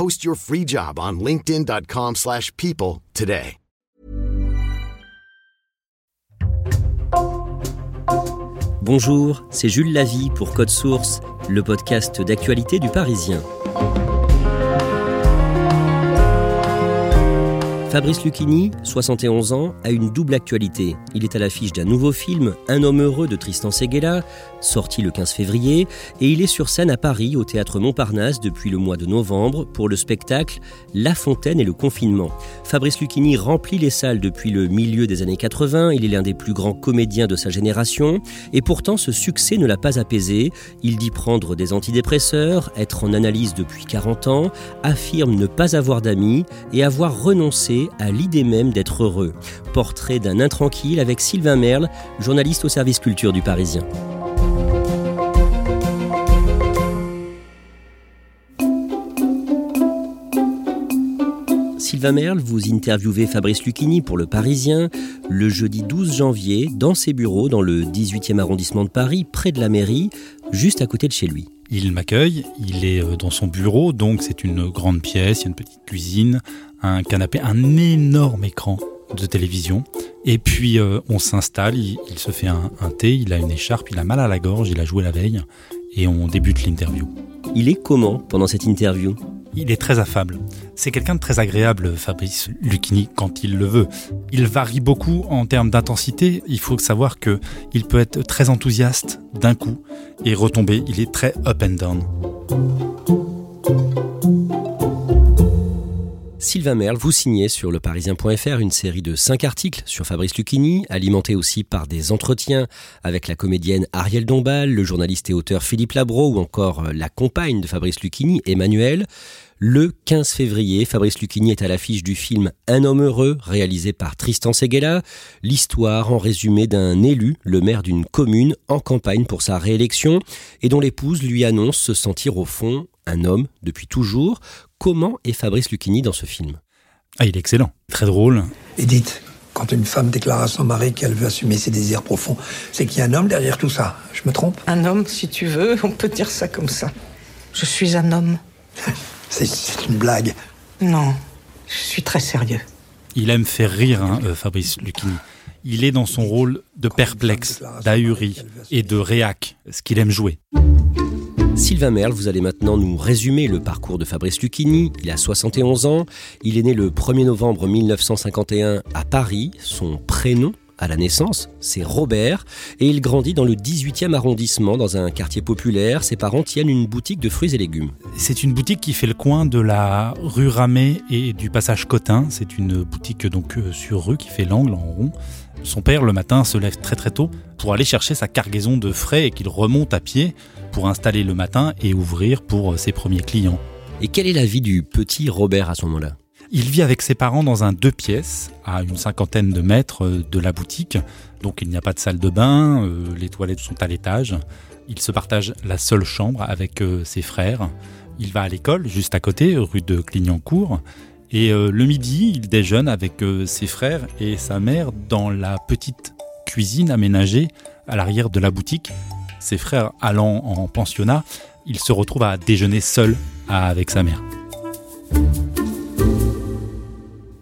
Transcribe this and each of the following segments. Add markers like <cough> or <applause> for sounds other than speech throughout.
Post your free job on linkedin.com slash people today. Bonjour, c'est Jules Lavie pour Code Source, le podcast d'actualité du Parisien. Fabrice Lucchini, 71 ans, a une double actualité. Il est à l'affiche d'un nouveau film, Un homme heureux de Tristan Seguela, sorti le 15 février, et il est sur scène à Paris, au théâtre Montparnasse, depuis le mois de novembre, pour le spectacle La Fontaine et le confinement. Fabrice Lucchini remplit les salles depuis le milieu des années 80, il est l'un des plus grands comédiens de sa génération, et pourtant ce succès ne l'a pas apaisé. Il dit prendre des antidépresseurs, être en analyse depuis 40 ans, affirme ne pas avoir d'amis et avoir renoncé à l'idée même d'être heureux. Portrait d'un intranquille avec Sylvain Merle, journaliste au service culture du Parisien. Sylvain Merle, vous interviewez Fabrice Lucchini pour Le Parisien le jeudi 12 janvier dans ses bureaux dans le 18e arrondissement de Paris, près de la mairie, juste à côté de chez lui. Il m'accueille, il est euh, dans son bureau, donc c'est une grande pièce, il y a une petite cuisine, un canapé, un énorme écran de télévision. Et puis euh, on s'installe, il, se fait un, thé, il a une écharpe, il a mal à la gorge, il a joué la veille, et on débute l'interview. Il est comment pendant cette interview? Il est très affable. C'est quelqu'un de très agréable, Fabrice Lucchini, quand il le veut. Il varie beaucoup en termes d'intensité. Il faut savoir que il peut être très enthousiaste d'un coup et retomber. Il est très up and down. Sylvain Merle, vous signez sur le Parisien.fr une série de cinq articles sur Fabrice Lucchini, alimentés aussi par des entretiens avec la comédienne Ariel Dombal, le journaliste et auteur Philippe Labro ou encore euh, la compagne de Fabrice Lucchini, Emmanuel. Le 15 février, Fabrice Lucchini est à l'affiche du film Un homme heureux, réalisé par Tristan Seguela. L'histoire en résumé d'un élu, le maire d'une commune, en campagne pour sa réélection, et dont l'épouse lui annonce se sentir au fond un homme depuis toujours. Comment est Fabrice Lucchini dans ce film Ah, il est excellent, très drôle. Edith, quand une femme déclare à son mari qu'elle veut assumer ses désirs profonds, c'est qu'il y a un homme derrière tout ça. Je me trompe? Un homme, si tu veux, on peut dire ça comme ça. Je suis un homme. <laughs> c'est une blague. Non, je suis très sérieux. Il aime faire rire, hein, euh, Fabrice Lucchini. Il est dans son rôle de perplexe, d'ahuri et de réac, ce qu'il aime jouer. Sylvain Merle, vous allez maintenant nous résumer le parcours de Fabrice Lucchini. Il a 71 ans, il est né le 1er novembre 1951 à Paris. Son prénom à la naissance, c'est Robert, et il grandit dans le 18e arrondissement, dans un quartier populaire. Ses parents tiennent une boutique de fruits et légumes. C'est une boutique qui fait le coin de la rue Ramée et du passage Cotin. C'est une boutique donc euh, sur rue qui fait l'angle en rond. Son père, le matin, se lève très très tôt pour aller chercher sa cargaison de frais et qu'il remonte à pied pour installer le matin et ouvrir pour ses premiers clients. Et quelle est la vie du petit Robert à ce moment-là? Il vit avec ses parents dans un deux pièces, à une cinquantaine de mètres de la boutique. Donc il n'y a pas de salle de bain, euh, les toilettes sont à l'étage. Il se partage la seule chambre avec euh, ses frères. Il va à l'école juste à côté, rue de Clignancourt. Et euh, le midi, il déjeune avec ses frères et sa mère dans la petite cuisine aménagée à l'arrière de la boutique. Ses frères allant en pensionnat, il se retrouve à déjeuner seul avec sa mère.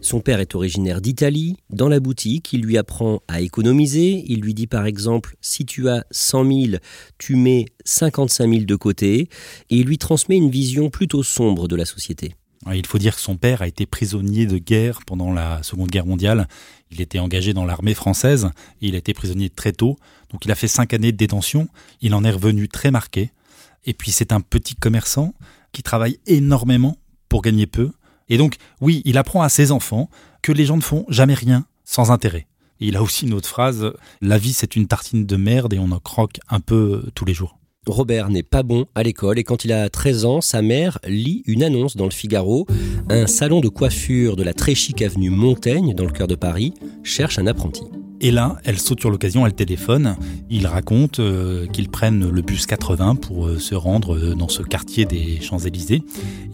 Son père est originaire d'Italie. Dans la boutique, il lui apprend à économiser. Il lui dit par exemple, si tu as 100 000, tu mets 55 000 de côté. Et il lui transmet une vision plutôt sombre de la société. Il faut dire que son père a été prisonnier de guerre pendant la Seconde Guerre mondiale. Il était engagé dans l'armée française et il a été prisonnier très tôt. Donc il a fait cinq années de détention. Il en est revenu très marqué. Et puis c'est un petit commerçant qui travaille énormément pour gagner peu. Et donc oui, il apprend à ses enfants que les gens ne font jamais rien sans intérêt. Il a aussi une autre phrase, la vie c'est une tartine de merde et on en croque un peu tous les jours. Robert n'est pas bon à l'école et quand il a 13 ans, sa mère lit une annonce dans le Figaro. Un salon de coiffure de la très chic avenue Montaigne, dans le cœur de Paris, cherche un apprenti. Et là, elle saute sur l'occasion, elle téléphone. Il raconte euh, qu'ils prennent le bus 80 pour euh, se rendre euh, dans ce quartier des Champs-Élysées.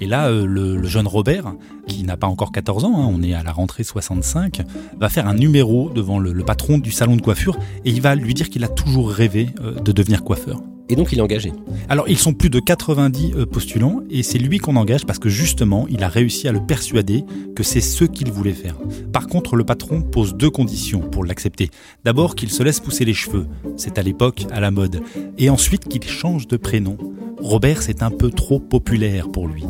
Et là, le, jeune Robert, qui n'a pas encore 14 ans, hein, on est à la rentrée 65, va faire un numéro devant le patron du salon de coiffure et il va lui dire qu'il a toujours rêvé de devenir coiffeur. Et donc il est engagé. Alors ils sont plus de 90 euh, postulants et c'est lui qu'on engage parce que justement il a réussi à le persuader que c'est ce qu'il voulait faire. Par contre le patron pose deux conditions pour l'accepter. D'abord qu'il se laisse pousser les cheveux, c'est à l'époque à la mode, et ensuite qu'il change de prénom. Robert c'est un peu trop populaire pour lui.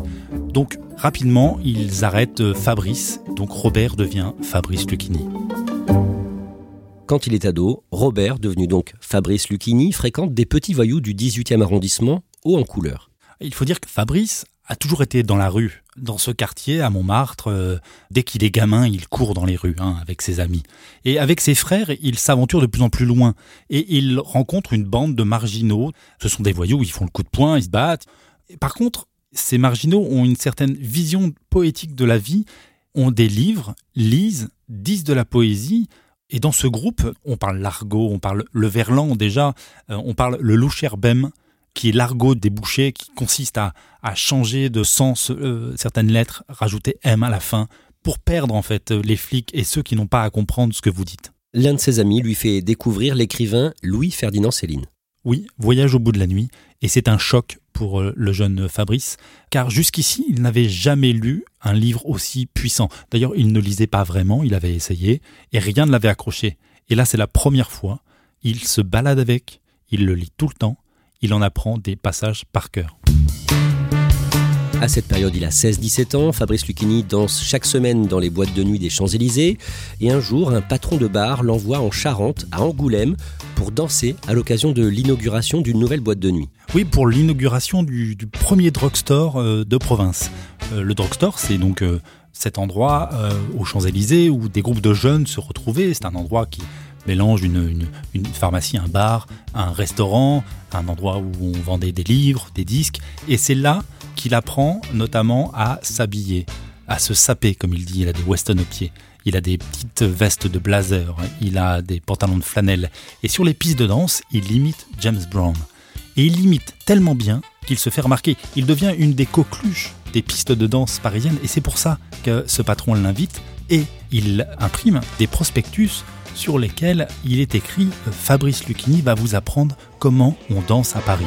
Donc rapidement ils arrêtent euh, Fabrice, donc Robert devient Fabrice Lucchini. Quand il est ado, Robert, devenu donc Fabrice Lucchini, fréquente des petits voyous du 18e arrondissement, haut en couleur. Il faut dire que Fabrice a toujours été dans la rue, dans ce quartier à Montmartre. Euh, dès qu'il est gamin, il court dans les rues hein, avec ses amis. Et avec ses frères, il s'aventure de plus en plus loin. Et il rencontre une bande de marginaux. Ce sont des voyous, ils font le coup de poing, ils se battent. Par contre, ces marginaux ont une certaine vision poétique de la vie, ont des livres, lisent, disent de la poésie, et dans ce groupe, on parle l'argot, on parle le verlan déjà, euh, on parle le loucherbem, qui est l'argot des bouchers, qui consiste à, changer de sens euh, certaines lettres, rajouter M à la fin, pour perdre en fait les flics et ceux qui n'ont pas à comprendre ce que vous dites. L'un de ses amis lui fait découvrir l'écrivain Louis-Ferdinand Céline. Oui, Voyage au bout de la nuit, et c'est un choc pour euh, le jeune Fabrice, car jusqu'ici, il n'avait jamais lu un livre aussi puissant. D'ailleurs, il ne lisait pas vraiment, il avait essayé, et rien ne l'avait accroché. Et là, c'est la première fois, il se balade avec, il le lit tout le temps, il en apprend des passages par cœur. À cette période, il a 16-17 ans. Fabrice Lucchini danse chaque semaine dans les boîtes de nuit des Champs-Élysées. Et un jour, un patron de bar l'envoie en Charente, à Angoulême, pour danser à l'occasion de l'inauguration d'une nouvelle boîte de nuit. Oui, pour l'inauguration du, premier drugstore euh, de province. Euh, le drugstore, c'est donc euh, cet endroit aux Champs-Élysées où des groupes de jeunes se retrouvaient. C'est un endroit qui mélange une, pharmacie, un bar, un restaurant, un endroit où on vendait des livres, des disques. Et c'est là qu'il apprend notamment à s'habiller, à se saper, comme il dit. Il a des weston aux pieds. Il a des petites vestes de blazer, il a des pantalons de flanelle. Et sur les pistes de danse, il imite James Brown. Et il imite tellement bien qu'il se fait remarquer. Il devient une des coqueluches des pistes de danse parisiennes et c'est pour ça que ce patron l'invite et il imprime des prospectus sur lesquels il est écrit Fabrice Lucchini va vous apprendre comment on danse à Paris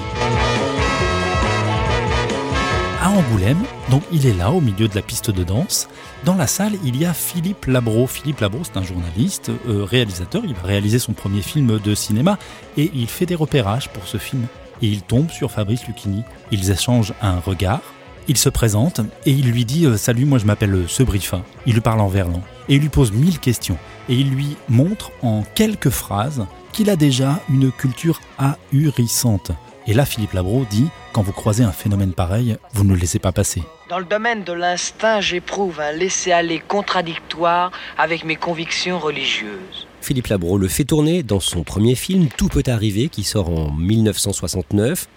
Angoulême. Donc il est là au milieu de la piste de danse. Dans la salle, il y a Philippe Labro. Philippe Labro, c'est un journaliste, euh, réalisateur. Il va réaliser son premier film de cinéma et il fait des repérages pour ce film. Et il tombe sur Fabrice Lucchini. Ils échangent un regard. Il se présente et il lui dit euh, Salut, moi je m'appelle euh, Sebrifa. Il lui parle en verlan et il lui pose mille questions. Et il lui montre en quelques phrases qu'il a déjà une culture ahurissante. Et là, Philippe Labro dit Quand vous croisez un phénomène pareil, vous ne le laissez pas passer. Dans le domaine de l'instinct, j'éprouve un laisser-aller contradictoire avec mes convictions religieuses. Philippe Labro le fait tourner dans son premier film Tout peut arriver qui sort en 1969.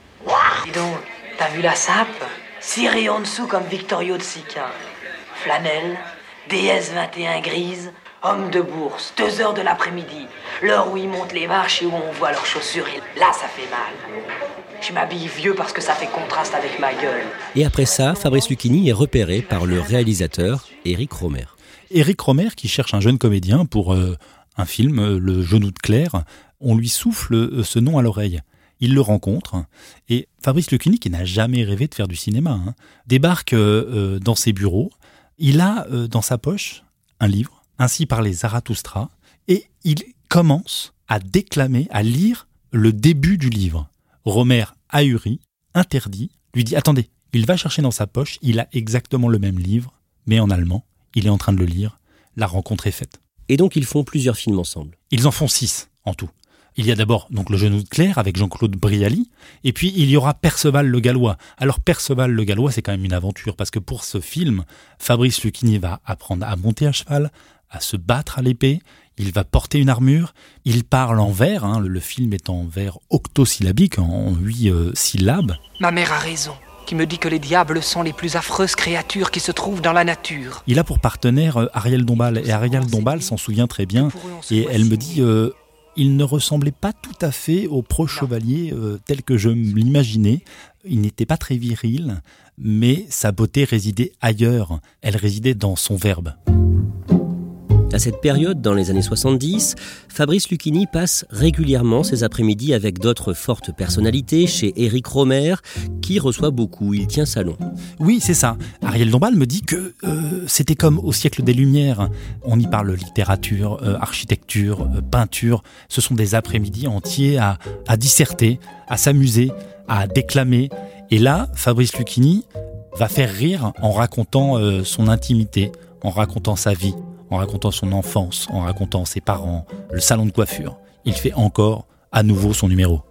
Dis donc, t'as vu la sape? Ciré en dessous comme Victorio de Sica. Flanelle, DS 21 grise, homme de bourse, deux heures de l'après-midi, l'heure où ils montent les marches et où on voit leurs chaussures, et là ça fait mal. Je m'habille vieux parce que ça fait contraste avec ma gueule. Et après ça, Fabrice Lucchini est repéré par le réalisateur Éric Romer. Éric Romer qui cherche un jeune comédien pour euh, un film, euh, Le genou de Claire, on lui souffle euh, ce nom à l'oreille. Il le rencontre et Fabrice Lucchini, qui n'a jamais rêvé de faire du cinéma, hein, débarque dans ses bureaux. Il a dans sa poche un livre, ainsi par les Zarathustra, et il commence à déclamer, à lire le début du livre. Romer, ahuri, interdit, lui dit Attendez, Il va chercher dans sa poche, il a exactement le même livre, mais en allemand. Il est en train de le lire. La rencontre est faite. Et donc ils font plusieurs films ensemble. Ils en font six en tout. Il y a d'abord donc le genou de Claire avec Jean-Claude Brialy, et puis il y aura Perceval le Gallois. Alors Perceval le Gallois, c'est quand même une aventure parce que pour ce film, Fabrice Lucchini va apprendre à monter à cheval, à se battre à l'épée, il va porter une armure, il parle en vers, hein, le, film est en vers octosyllabique, en huit euh, syllabes. Ma mère a raison qui me dit que les diables sont les plus affreuses créatures qui se trouvent dans la nature. Il a pour partenaire euh, Ariel Dombal, et Ariel Dombal s'en souvient très bien, et elle me dit, euh, il ne ressemblait pas tout à fait au pro-chevalier euh, tel que je l'imaginais. Il n'était pas très viril, mais sa beauté résidait ailleurs. Elle résidait dans son verbe. À cette période, dans les années 70, Fabrice Lucchini passe régulièrement ses après-midi avec d'autres fortes personnalités chez Éric Romer, qui reçoit beaucoup, il tient salon. Oui, c'est ça. Ariel Dombal me dit que euh, c'était comme au siècle des Lumières. On y parle littérature, euh, architecture, euh, peinture. Ce sont des après-midi entiers à, à disserter, à s'amuser, à déclamer. Et là, Fabrice Lucchini va faire rire en racontant son intimité, en racontant sa vie, en racontant son enfance, en racontant ses parents, le salon de coiffure. Il fait encore à nouveau son numéro.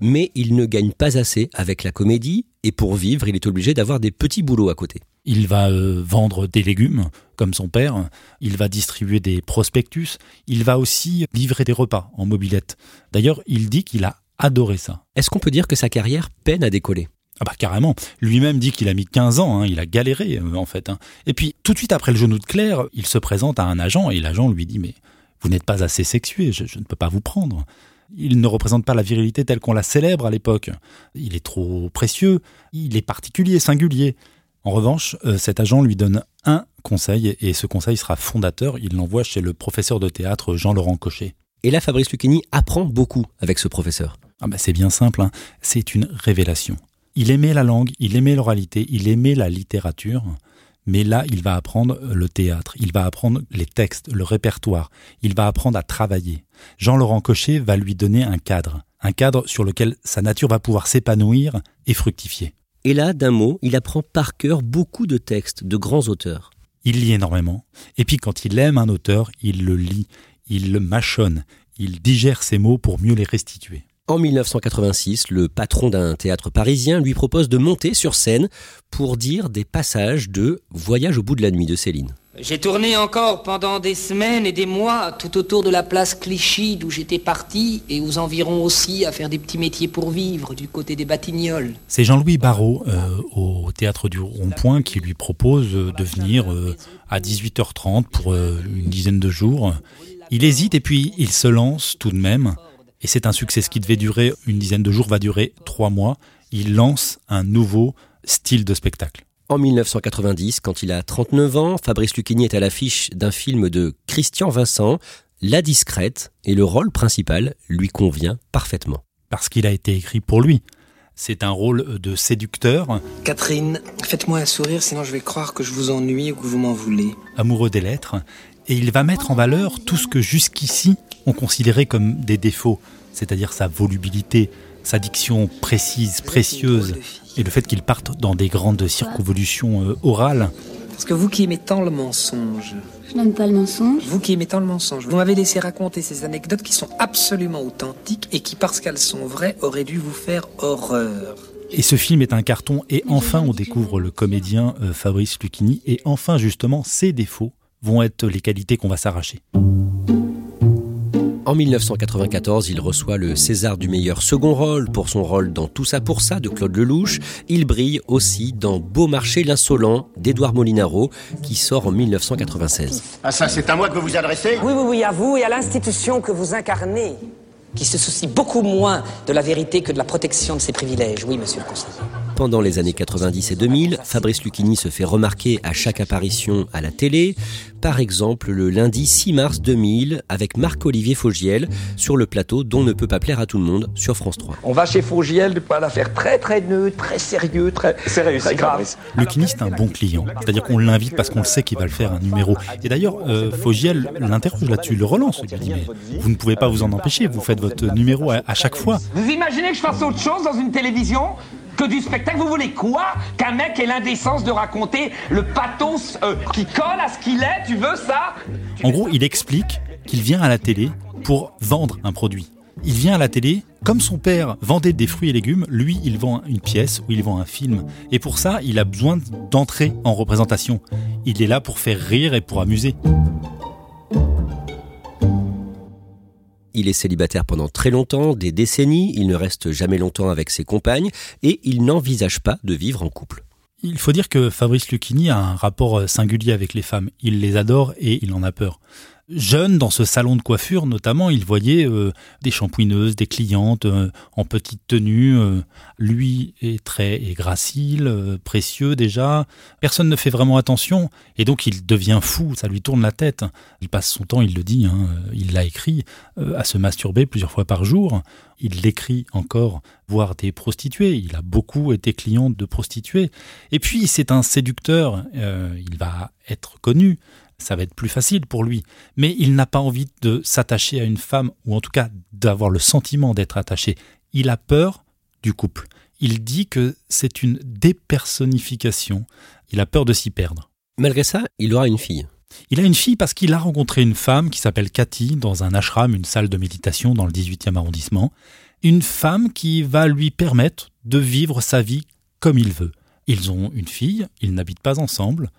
Mais il ne gagne pas assez avec la comédie et pour vivre, il est obligé d'avoir des petits boulots à côté. Il va euh, vendre des légumes, comme son père, il va distribuer des prospectus, il va aussi livrer des repas en mobilette. D'ailleurs, il dit qu'il a adoré ça. Est-ce qu'on peut dire que sa carrière peine à décoller? Ah bah carrément. Lui-même dit qu'il a mis 15 ans, hein, il a galéré euh, en fait. Hein. Et puis tout de suite après le genou de Claire, il se présente à un agent et l'agent lui dit mais vous n'êtes pas assez sexué, je, ne peux pas vous prendre. Il ne représente pas la virilité telle qu'on la célèbre à l'époque. Il est trop précieux, il est particulier, singulier. En revanche, euh, cet agent lui donne un conseil et ce conseil sera fondateur. Il l'envoie chez le professeur de théâtre Jean-Laurent Cochet. Et là, Fabrice Lucchini apprend beaucoup avec ce professeur. Ah bah c'est bien simple, hein. c'est une révélation. Il aimait la langue, il aimait l'oralité, il aimait la littérature, mais là, il va apprendre le théâtre, il va apprendre les textes, le répertoire, il va apprendre à travailler. Jean-Laurent Cochet va lui donner un cadre, un cadre sur lequel sa nature va pouvoir s'épanouir et fructifier. Et là, d'un mot, il apprend par cœur beaucoup de textes de grands auteurs. Il lit énormément, et puis quand il aime un auteur, il le lit, il le mâchonne, il digère ses mots pour mieux les restituer. En 1986, le patron d'un théâtre parisien lui propose de monter sur scène pour dire des passages de Voyage au bout de la nuit de Céline. J'ai tourné encore pendant des semaines et des mois tout autour de la place Clichy d'où j'étais parti et aux environs aussi à faire des petits métiers pour vivre du côté des Batignolles. C'est Jean-Louis Barrault euh, au théâtre du Rond-Point qui lui propose de venir euh, à 18h30 pour euh, une dizaine de jours. Il hésite et puis il se lance tout de même. Et c'est un succès. Ce qui devait durer une dizaine de jours va durer trois mois. Il lance un nouveau style de spectacle. En 1990, quand il a 39 ans, Fabrice Lucchini est à l'affiche d'un film de Christian Vincent, La Discrète, et le rôle principal lui convient parfaitement. Parce qu'il a été écrit pour lui. C'est un rôle de séducteur. Catherine, faites-moi un sourire, sinon je vais croire que je vous ennuie ou que vous m'en voulez. Amoureux des lettres. Et il va mettre en valeur tout ce que jusqu'ici on considérait comme des défauts, c'est-à-dire sa volubilité, sa diction précise, précieuse, et le fait qu'il parte dans des grandes circonvolutions euh, orales. Parce que vous qui aimez tant le mensonge, je n'aime pas le mensonge. Vous qui aimez tant le mensonge, vous m'avez laissé raconter ces anecdotes qui sont absolument authentiques et qui, parce qu'elles sont vraies, auraient dû vous faire horreur. Et ce film est un carton, et enfin on découvre le comédien euh, Fabrice Lucchini, et enfin justement ses défauts vont être les qualités qu'on va s'arracher. En 1994, il reçoit le César du meilleur second rôle pour son rôle dans Tout ça pour ça de Claude Lelouch. Il brille aussi dans Beau marché l'insolent d'Edouard Molinaro qui sort en 1996. Ah ça, c'est à moi que vous vous adressez? Oui, oui, oui, à vous et à l'institution que vous incarnez, qui se soucie beaucoup moins de la vérité que de la protection de ses privilèges. Oui, monsieur le conseiller. Pendant les années 90 et 2000, Fabrice Lucchini se fait remarquer à chaque apparition à la télé. Par exemple, le lundi 6 mars 2000 avec Marc-Olivier Faugiel sur le plateau dont ne peut pas plaire à tout le monde sur France 3. On va chez Faugiel pour un affaire très très neutre, très sérieux, très, très grave. Lucchini, c'est un bon client. C'est-à-dire qu'on l'invite parce qu'on le sait qu'il va le faire un numéro. Et d'ailleurs, euh, Faugiel l'interroge là-dessus, le relance. Il lui dit, mais vous ne pouvez pas vous en empêcher, vous faites votre numéro à, à chaque fois. Vous imaginez que je fasse autre chose dans une télévision? Que du spectacle. Vous voulez quoi Qu'un mec ait l'indécence de raconter le pathos euh, qui colle à ce qu'il est? Tu veux ça? En gros, il explique qu'il vient à la télé pour vendre un produit. Il vient à la télé, comme son père vendait des fruits et légumes, lui, il vend une pièce ou il vend un film. Et pour ça, il a besoin d'entrer en représentation. Il est là pour faire rire et pour amuser. Il est célibataire pendant très longtemps, des décennies, il ne reste jamais longtemps avec ses compagnes et il n'envisage pas de vivre en couple. Il faut dire que Fabrice Lucchini a un rapport singulier avec les femmes. Il les adore et il en a peur jeune, dans ce salon de coiffure notamment, il voyait euh, des shampouineuses, des clientes euh, en petite tenue. Euh, lui est très et gracile, précieux déjà. Personne ne fait vraiment attention et donc il devient fou, ça lui tourne la tête. Il passe son temps, il le dit, hein, il l'a écrit, à se masturber plusieurs fois par jour. Il l'écrit encore voir des prostituées. Il a beaucoup été client de prostituées. Et puis c'est un séducteur, il va être connu ça va être plus facile pour lui. Mais il n'a pas envie de s'attacher à une femme, ou en tout cas d'avoir le sentiment d'être attaché. Il a peur du couple. Il dit que c'est une dépersonnification. Il a peur de s'y perdre. Malgré ça, il aura une fille. Il a une fille parce qu'il a rencontré une femme qui s'appelle Cathy dans un ashram, une salle de méditation dans le 18e arrondissement. Une femme qui va lui permettre de vivre sa vie comme il veut. Ils ont une fille, ils n'habitent pas ensemble,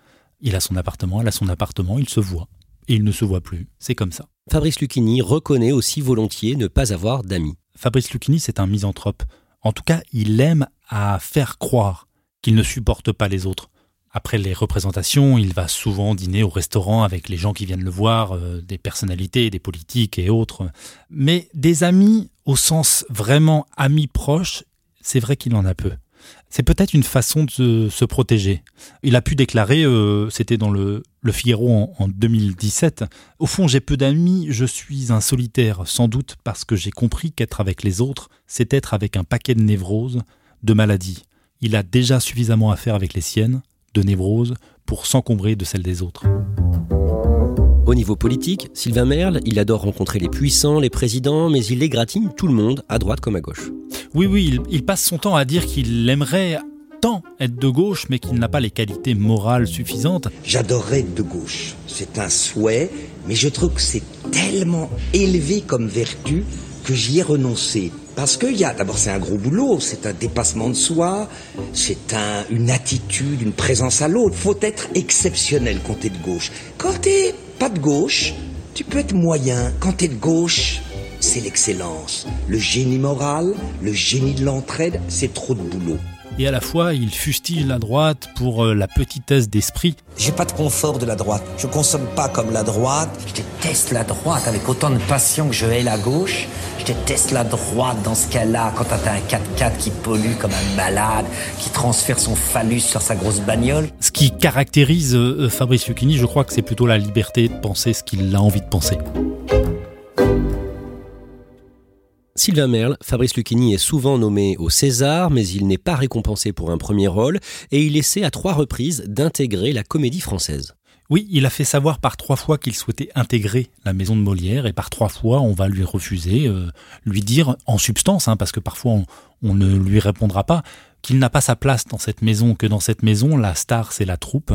il a son appartement, elle a son appartement, il se voit. Et il ne se voit plus. C'est comme ça. Fabrice Lucchini reconnaît aussi volontiers ne pas avoir d'amis. Fabrice Lucchini, c'est un misanthrope. En tout cas, il aime à faire croire qu'il ne supporte pas les autres. Après les représentations, il va souvent dîner au restaurant avec les gens qui viennent le voir, euh, des personnalités, des politiques et autres. Mais des amis, au sens vraiment amis proches, c'est vrai qu'il en a peu. C'est peut-être une façon de se protéger. Il a pu déclarer, euh, c'était dans le, le Figaro en, 2017, Au fond, j'ai peu d'amis, je suis un solitaire, sans doute parce que j'ai compris qu'être avec les autres, c'est être avec un paquet de névroses, de maladies. Il a déjà suffisamment à faire avec les siennes, de névroses, pour s'encombrer de celles des autres. Au niveau politique, Sylvain Merle, il adore rencontrer les puissants, les présidents, mais il égratigne tout le monde, à droite comme à gauche. Oui, oui, il, passe son temps à dire qu'il aimerait tant être de gauche, mais qu'il n'a pas les qualités morales suffisantes. J'adorerais être de gauche. C'est un souhait, mais je trouve que c'est tellement élevé comme vertu que j'y ai renoncé. Parce que y a, d'abord, c'est un gros boulot, c'est un dépassement de soi, c'est un, une attitude, une présence à l'autre. Faut être exceptionnel quand t'es de gauche. Quand t'es pas de gauche, tu peux être moyen. Quand t'es de gauche, c'est l'excellence. Le génie moral, le génie de l'entraide, c'est trop de boulot. Et à la fois, il fustille la droite pour euh, la petitesse d'esprit. J'ai pas de confort de la droite. Je consomme pas comme la droite. Je déteste la droite avec autant de passion que je hais la gauche. Je déteste la droite dans ce cas-là, quand t'as un 4x4 qui pollue comme un malade, qui transfère son phallus sur sa grosse bagnole. Ce qui caractérise euh, Fabrice Lucchini, je crois que c'est plutôt la liberté de penser ce qu'il a envie de penser. Sylvain Merle, Fabrice Lucchini est souvent nommé au César, mais il n'est pas récompensé pour un premier rôle, et il essaie à trois reprises d'intégrer la comédie française. Oui, il a fait savoir par trois fois qu'il souhaitait intégrer la maison de Molière, et par trois fois on va lui refuser, euh, lui dire en substance, hein, parce que parfois on, on ne lui répondra pas, qu'il n'a pas sa place dans cette maison, que dans cette maison la star c'est la troupe,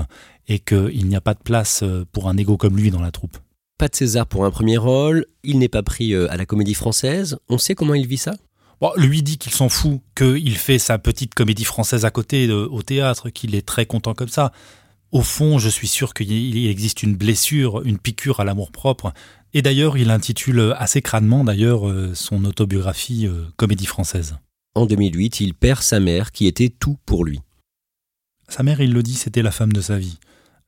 et qu'il n'y a pas de place euh, pour un égo comme lui dans la troupe. Pas de César pour un premier rôle, il n'est pas pris euh, à la comédie française. On sait comment il vit ça? Bon, lui dit qu'il s'en fout, qu'il fait sa petite comédie française à côté au théâtre, qu'il est très content comme ça. Au fond, je suis sûr qu'il existe une blessure, une piqûre à l'amour-propre. Et d'ailleurs, il intitule assez crânement d'ailleurs euh, son autobiographie euh, Comédie française. En 2008, il perd sa mère qui était tout pour lui. Sa mère, il le dit, c'était la femme de sa vie.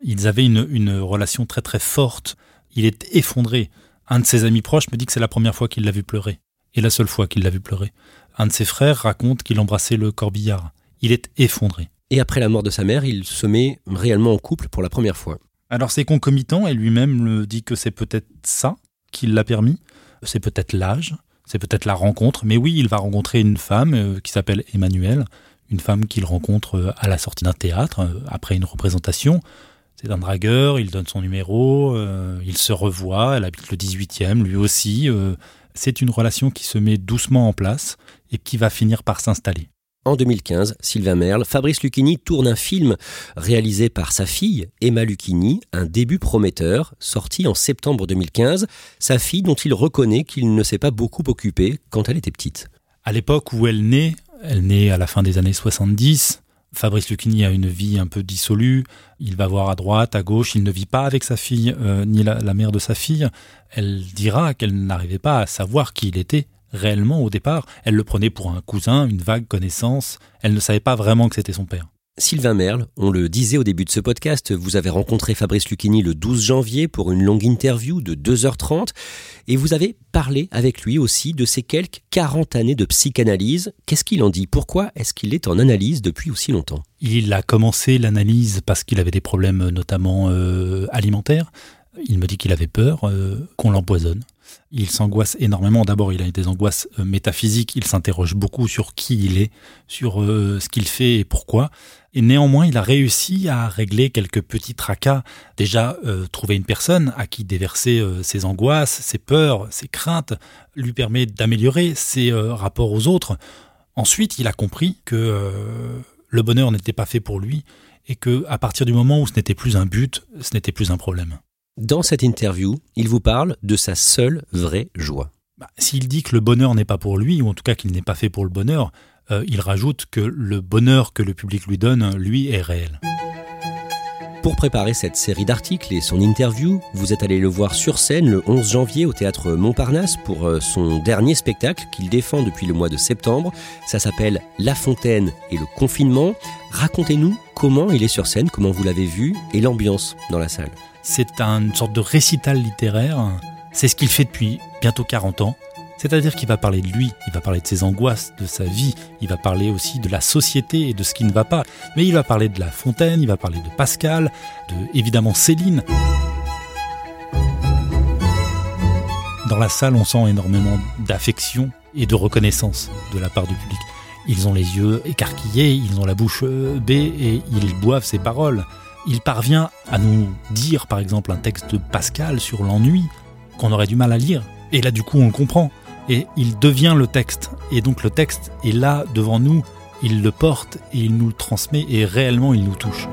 Ils avaient une, une relation très très forte il est effondré. Un de ses amis proches me dit que c'est la première fois qu'il l'a vu pleurer. Et la seule fois qu'il l'a vu pleurer. Un de ses frères raconte qu'il embrassait le corbillard. Il est effondré. Et après la mort de sa mère, il se met réellement en couple pour la première fois. Alors c'est concomitant et lui-même le dit que c'est peut-être ça qui l'a permis. C'est peut-être l'âge, c'est peut-être la rencontre. Mais oui, il va rencontrer une femme euh, qui s'appelle Emmanuelle, une femme qu'il rencontre euh, à la sortie d'un théâtre, euh, après une représentation. C'est un dragueur, il donne son numéro, euh, il se revoit, elle habite le 18e, lui aussi. Euh, c'est une relation qui se met doucement en place et qui va finir par s'installer. En 2015, Sylvain Merle, Fabrice Lucchini tourne un film réalisé par sa fille, Emma Lucchini, un début prometteur, sorti en septembre 2015, sa fille dont il reconnaît qu'il ne s'est pas beaucoup occupé quand elle était petite. À l'époque où elle naît, elle naît à la fin des années 70, Fabrice Lucchini a une vie un peu dissolue, il va voir à droite, à gauche, il ne vit pas avec sa fille, euh, ni la, la mère de sa fille. Elle dira qu'elle n'arrivait pas à savoir qui il était réellement au départ. Elle le prenait pour un cousin, une vague connaissance. Elle ne savait pas vraiment que c'était son père. Sylvain Merle, on le disait au début de ce podcast, vous avez rencontré Fabrice Lucchini le 12 janvier pour une longue interview de 2h30 et vous avez parlé avec lui aussi de ses quelques 40 années de psychanalyse. Qu'est-ce qu'il en dit? Pourquoi est-ce qu'il est en analyse depuis aussi longtemps? Il a commencé l'analyse parce qu'il avait des problèmes notamment euh, alimentaires. Il me dit qu'il avait peur euh, qu'on l'empoisonne. Il s'angoisse énormément. D'abord, il a des angoisses euh, métaphysiques. Il s'interroge beaucoup sur qui il est, sur ce qu'il fait et pourquoi. Et néanmoins, il a réussi à régler quelques petits tracas. Déjà, euh, trouver une personne à qui déverser ses angoisses, ses peurs, ses craintes, lui permet d'améliorer ses rapports aux autres. Ensuite, il a compris que le bonheur n'était pas fait pour lui et que à partir du moment où ce n'était plus un but, ce n'était plus un problème. Dans cette interview, il vous parle de sa seule vraie joie. Bah, S'il dit que le bonheur n'est pas pour lui, ou en tout cas qu'il n'est pas fait pour le bonheur, euh, il rajoute que le bonheur que le public lui donne, lui, est réel. Pour préparer cette série d'articles et son interview, vous êtes allé le voir sur scène le 11 janvier au théâtre Montparnasse pour euh, son dernier spectacle qu'il défend depuis le mois de septembre. Ça s'appelle La Fontaine et le confinement. Racontez-nous comment il est sur scène, comment vous l'avez vu et l'ambiance dans la salle. C'est une sorte de récital littéraire. C'est ce qu'il fait depuis bientôt 40 ans. C'est-à-dire qu'il va parler de lui, il va parler de ses angoisses, de sa vie, il va parler aussi de la société et de ce qui ne va pas. Mais il va parler de La Fontaine, il va parler de Pascal, de évidemment Céline. Dans la salle, on sent énormément d'affection et de reconnaissance de la part du public. Ils ont les yeux écarquillés, ils ont la bouche euh, bée et ils boivent ses paroles. Il parvient à nous dire, par exemple, un texte de Pascal sur l'ennui qu'on aurait du mal à lire. Et là, du coup, on le comprend. Et il devient le texte. Et donc, le texte est là devant nous. Il le porte et il nous le transmet et réellement, il nous touche.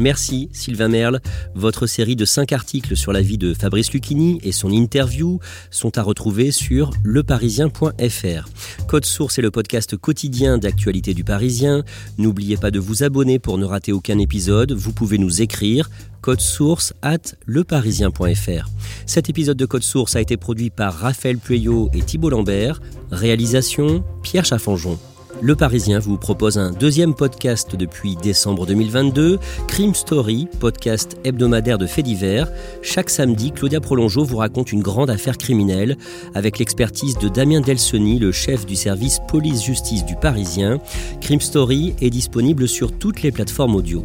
Merci Sylvain Merle. Votre série de 5 articles sur la vie de Fabrice Lucchini et son interview sont à retrouver sur leparisien.fr. Code Source est le podcast quotidien d'actualité du Parisien. N'oubliez pas de vous abonner pour ne rater aucun épisode. Vous pouvez nous écrire code source at leparisien.fr. Cet épisode de Code Source a été produit par Raphaël Pueyo et Thibault Lambert. Réalisation Pierre Chaffanjon. Le Parisien vous propose un deuxième podcast depuis décembre 2022, Crime Story, podcast hebdomadaire de faits divers. Chaque samedi, Claudia Prolongeau vous raconte une grande affaire criminelle avec l'expertise de Damien Delsoni, le chef du service police-justice du Parisien. Crime Story est disponible sur toutes les plateformes audio.